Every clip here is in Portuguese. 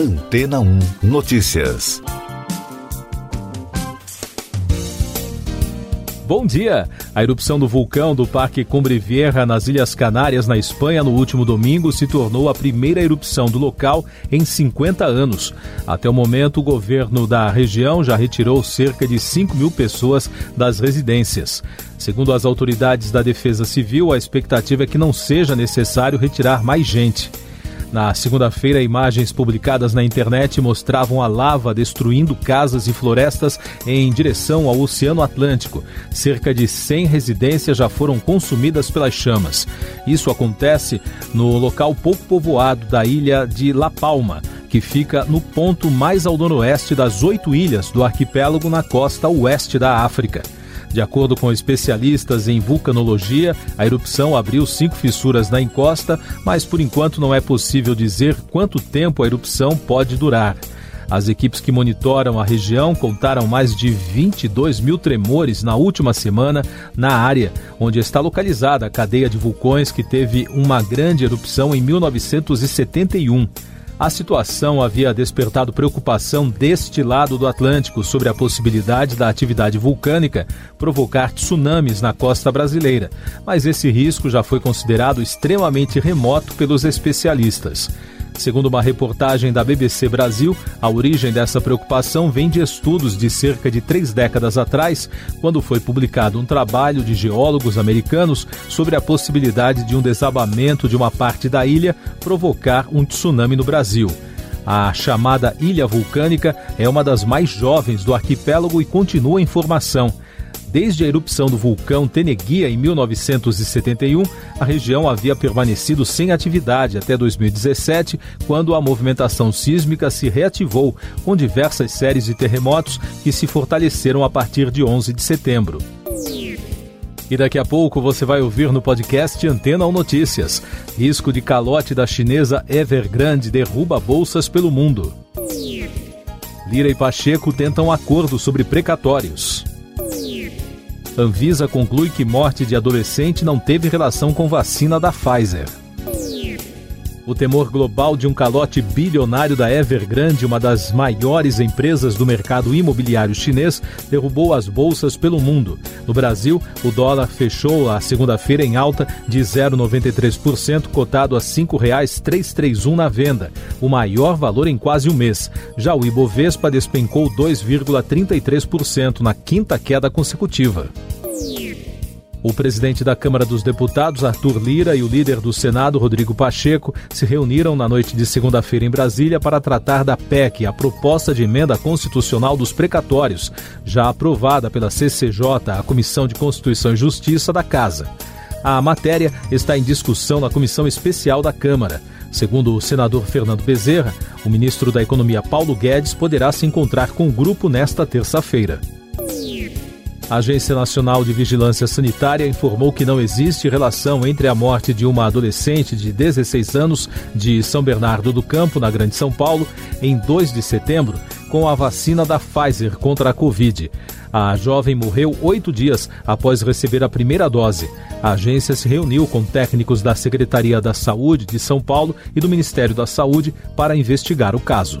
Antena 1 Notícias. Bom dia! A erupção do vulcão do Parque Cumbre Vieja nas Ilhas Canárias, na Espanha, no último domingo, se tornou a primeira erupção do local em 50 anos. Até o momento, o governo da região já retirou cerca de 5 mil pessoas das residências. Segundo as autoridades da Defesa Civil, a expectativa é que não seja necessário retirar mais gente. Na segunda-feira, imagens publicadas na internet mostravam a lava destruindo casas e florestas em direção ao Oceano Atlântico. Cerca de 100 residências já foram consumidas pelas chamas. Isso acontece no local pouco povoado da ilha de La Palma, que fica no ponto mais ao noroeste das oito ilhas do arquipélago na costa oeste da África. De acordo com especialistas em vulcanologia, a erupção abriu cinco fissuras na encosta, mas por enquanto não é possível dizer quanto tempo a erupção pode durar. As equipes que monitoram a região contaram mais de 22 mil tremores na última semana na área onde está localizada a cadeia de vulcões que teve uma grande erupção em 1971. A situação havia despertado preocupação deste lado do Atlântico sobre a possibilidade da atividade vulcânica provocar tsunamis na costa brasileira, mas esse risco já foi considerado extremamente remoto pelos especialistas. Segundo uma reportagem da BBC Brasil, a origem dessa preocupação vem de estudos de cerca de três décadas atrás, quando foi publicado um trabalho de geólogos americanos sobre a possibilidade de um desabamento de uma parte da ilha provocar um tsunami no Brasil. A chamada Ilha Vulcânica é uma das mais jovens do arquipélago e continua em formação. Desde a erupção do vulcão Teneguia em 1971, a região havia permanecido sem atividade até 2017, quando a movimentação sísmica se reativou, com diversas séries de terremotos que se fortaleceram a partir de 11 de setembro. E daqui a pouco você vai ouvir no podcast Antena ou Notícias. Risco de calote da chinesa Evergrande derruba bolsas pelo mundo. Lira e Pacheco tentam acordo sobre precatórios. Anvisa conclui que morte de adolescente não teve relação com vacina da Pfizer. O temor global de um calote bilionário da Evergrande, uma das maiores empresas do mercado imobiliário chinês, derrubou as bolsas pelo mundo. No Brasil, o dólar fechou a segunda-feira em alta de 0,93%, cotado a R$ 5,331 na venda, o maior valor em quase um mês. Já o Ibovespa despencou 2,33% na quinta queda consecutiva. O presidente da Câmara dos Deputados, Arthur Lira, e o líder do Senado, Rodrigo Pacheco, se reuniram na noite de segunda-feira em Brasília para tratar da PEC, a proposta de emenda constitucional dos precatórios, já aprovada pela CCJ, a Comissão de Constituição e Justiça da Casa. A matéria está em discussão na Comissão Especial da Câmara. Segundo o senador Fernando Bezerra, o ministro da Economia Paulo Guedes poderá se encontrar com o grupo nesta terça-feira. A Agência Nacional de Vigilância Sanitária informou que não existe relação entre a morte de uma adolescente de 16 anos de São Bernardo do Campo, na Grande São Paulo, em 2 de setembro, com a vacina da Pfizer contra a Covid. A jovem morreu oito dias após receber a primeira dose. A agência se reuniu com técnicos da Secretaria da Saúde de São Paulo e do Ministério da Saúde para investigar o caso.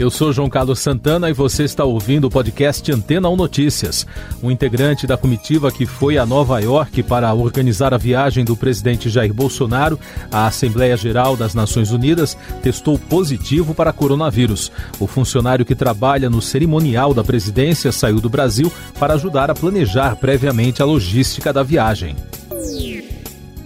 Eu sou João Carlos Santana e você está ouvindo o podcast Antena 1 Notícias. Um integrante da comitiva que foi a Nova York para organizar a viagem do presidente Jair Bolsonaro à Assembleia Geral das Nações Unidas testou positivo para coronavírus. O funcionário que trabalha no cerimonial da presidência saiu do Brasil para ajudar a planejar previamente a logística da viagem.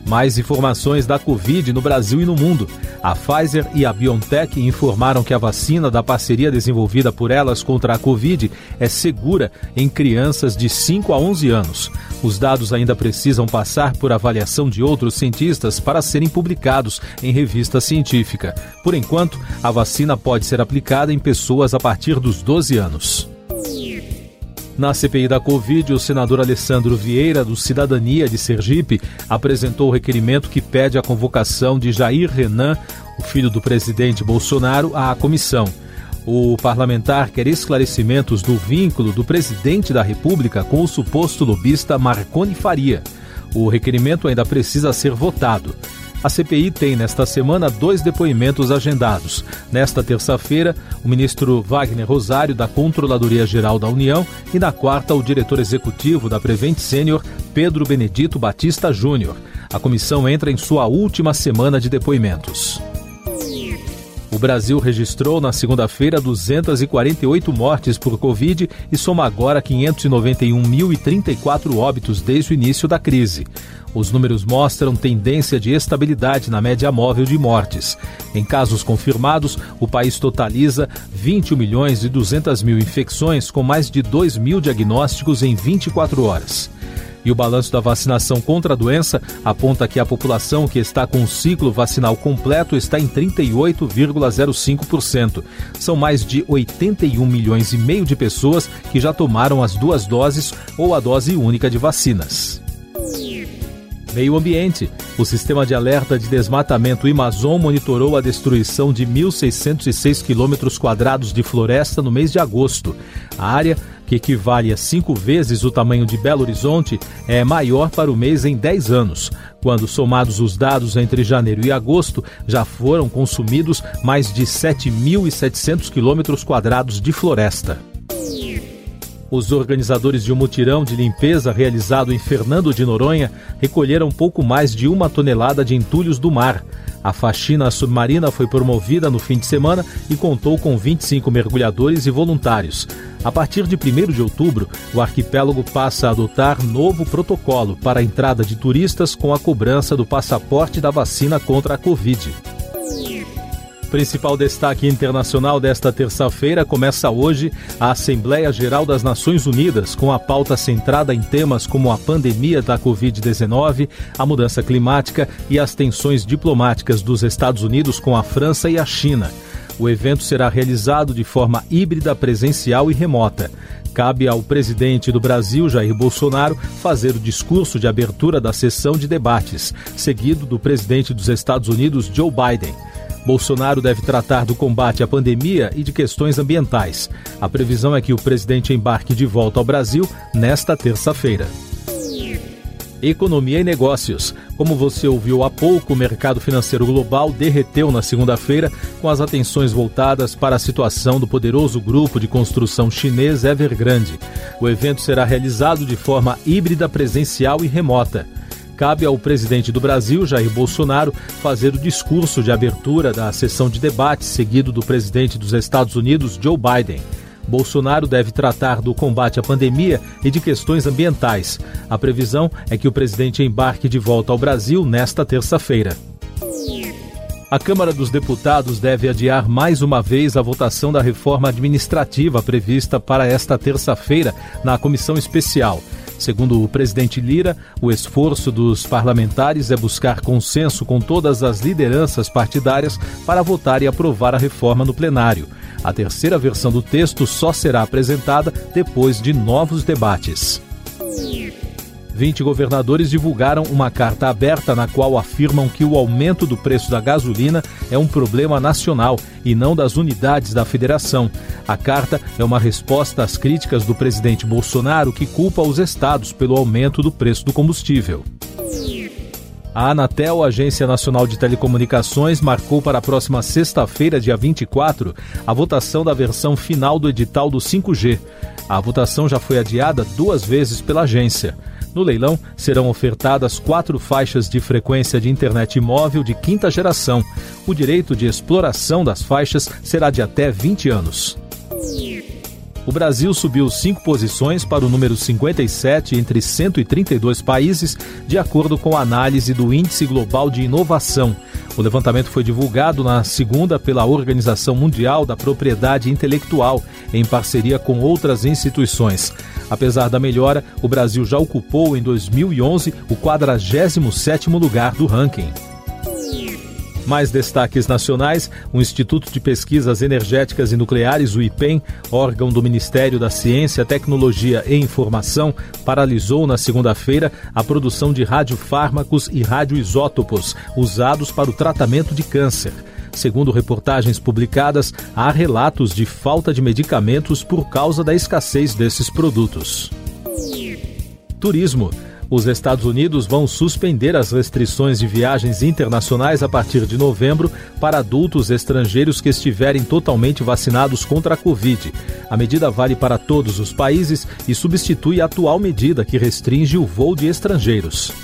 Mais informações da Covid no Brasil e no mundo. A Pfizer e a BioNTech informaram que a vacina da parceria desenvolvida por elas contra a Covid é segura em crianças de 5 a 11 anos. Os dados ainda precisam passar por avaliação de outros cientistas para serem publicados em revista científica. Por enquanto, a vacina pode ser aplicada em pessoas a partir dos 12 anos. Na CPI da Covid, o senador Alessandro Vieira, do Cidadania de Sergipe, apresentou o requerimento que pede a convocação de Jair Renan, o filho do presidente Bolsonaro, à comissão. O parlamentar quer esclarecimentos do vínculo do presidente da República com o suposto lobista Marconi Faria. O requerimento ainda precisa ser votado. A CPI tem nesta semana dois depoimentos agendados. Nesta terça-feira, o ministro Wagner Rosário, da Controladoria Geral da União, e na quarta, o diretor executivo da Prevent Sênior, Pedro Benedito Batista Júnior. A comissão entra em sua última semana de depoimentos. O Brasil registrou na segunda-feira 248 mortes por Covid e soma agora 591.034 óbitos desde o início da crise. Os números mostram tendência de estabilidade na média móvel de mortes. Em casos confirmados, o país totaliza 21 milhões e 200 mil infecções, com mais de 2 mil diagnósticos em 24 horas. E o balanço da vacinação contra a doença aponta que a população que está com o ciclo vacinal completo está em 38,05%. São mais de 81 milhões e meio de pessoas que já tomaram as duas doses ou a dose única de vacinas. Meio Ambiente. O sistema de alerta de desmatamento Amazon monitorou a destruição de 1.606 quilômetros quadrados de floresta no mês de agosto. A área, que equivale a cinco vezes o tamanho de Belo Horizonte, é maior para o mês em 10 anos. Quando somados os dados entre janeiro e agosto, já foram consumidos mais de 7.700 quilômetros quadrados de floresta. Os organizadores de um mutirão de limpeza realizado em Fernando de Noronha recolheram pouco mais de uma tonelada de entulhos do mar. A faxina submarina foi promovida no fim de semana e contou com 25 mergulhadores e voluntários. A partir de 1 de outubro, o arquipélago passa a adotar novo protocolo para a entrada de turistas com a cobrança do passaporte da vacina contra a Covid. Principal destaque internacional desta terça-feira começa hoje a Assembleia Geral das Nações Unidas, com a pauta centrada em temas como a pandemia da Covid-19, a mudança climática e as tensões diplomáticas dos Estados Unidos com a França e a China. O evento será realizado de forma híbrida, presencial e remota. Cabe ao presidente do Brasil, Jair Bolsonaro, fazer o discurso de abertura da sessão de debates, seguido do presidente dos Estados Unidos, Joe Biden. Bolsonaro deve tratar do combate à pandemia e de questões ambientais. A previsão é que o presidente embarque de volta ao Brasil nesta terça-feira. Economia e negócios. Como você ouviu há pouco, o mercado financeiro global derreteu na segunda-feira, com as atenções voltadas para a situação do poderoso grupo de construção chinês Evergrande. O evento será realizado de forma híbrida, presencial e remota cabe ao presidente do Brasil, Jair Bolsonaro, fazer o discurso de abertura da sessão de debate, seguido do presidente dos Estados Unidos, Joe Biden. Bolsonaro deve tratar do combate à pandemia e de questões ambientais. A previsão é que o presidente embarque de volta ao Brasil nesta terça-feira. A Câmara dos Deputados deve adiar mais uma vez a votação da reforma administrativa prevista para esta terça-feira na comissão especial. Segundo o presidente Lira, o esforço dos parlamentares é buscar consenso com todas as lideranças partidárias para votar e aprovar a reforma no plenário. A terceira versão do texto só será apresentada depois de novos debates. 20 governadores divulgaram uma carta aberta na qual afirmam que o aumento do preço da gasolina é um problema nacional e não das unidades da federação. A carta é uma resposta às críticas do presidente Bolsonaro, que culpa os estados pelo aumento do preço do combustível. A Anatel, Agência Nacional de Telecomunicações, marcou para a próxima sexta-feira, dia 24, a votação da versão final do edital do 5G. A votação já foi adiada duas vezes pela agência. No leilão, serão ofertadas quatro faixas de frequência de internet móvel de quinta geração. O direito de exploração das faixas será de até 20 anos. O Brasil subiu cinco posições para o número 57 entre 132 países, de acordo com a análise do Índice Global de Inovação. O levantamento foi divulgado na segunda pela Organização Mundial da Propriedade Intelectual, em parceria com outras instituições. Apesar da melhora, o Brasil já ocupou em 2011 o 47º lugar do ranking. Mais destaques nacionais: o Instituto de Pesquisas Energéticas e Nucleares, o IPEM, órgão do Ministério da Ciência, Tecnologia e Informação, paralisou na segunda-feira a produção de radiofármacos e radioisótopos usados para o tratamento de câncer. Segundo reportagens publicadas, há relatos de falta de medicamentos por causa da escassez desses produtos. Turismo. Os Estados Unidos vão suspender as restrições de viagens internacionais a partir de novembro para adultos estrangeiros que estiverem totalmente vacinados contra a Covid. A medida vale para todos os países e substitui a atual medida que restringe o voo de estrangeiros.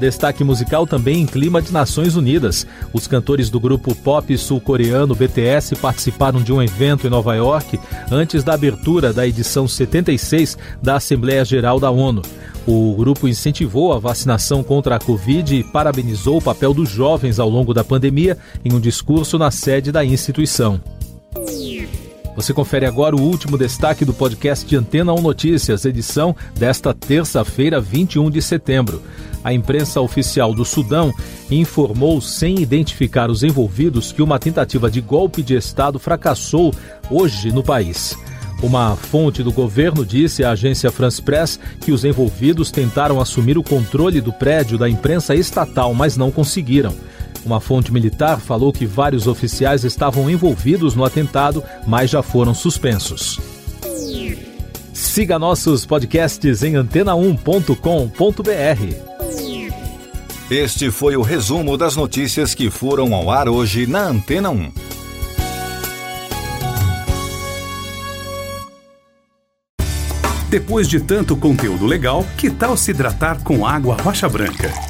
Destaque musical também em clima de Nações Unidas. Os cantores do grupo pop sul-coreano BTS participaram de um evento em Nova York antes da abertura da edição 76 da Assembleia Geral da ONU. O grupo incentivou a vacinação contra a Covid e parabenizou o papel dos jovens ao longo da pandemia em um discurso na sede da instituição. Você confere agora o último destaque do podcast de Antena 1 Notícias, edição desta terça-feira, 21 de setembro. A imprensa oficial do Sudão informou, sem identificar os envolvidos, que uma tentativa de golpe de Estado fracassou hoje no país. Uma fonte do governo disse à agência France Press que os envolvidos tentaram assumir o controle do prédio da imprensa estatal, mas não conseguiram. Uma fonte militar falou que vários oficiais estavam envolvidos no atentado, mas já foram suspensos. Siga nossos podcasts em antena1.com.br. Este foi o resumo das notícias que foram ao ar hoje na Antena 1. Depois de tanto conteúdo legal, que tal se hidratar com água rocha branca?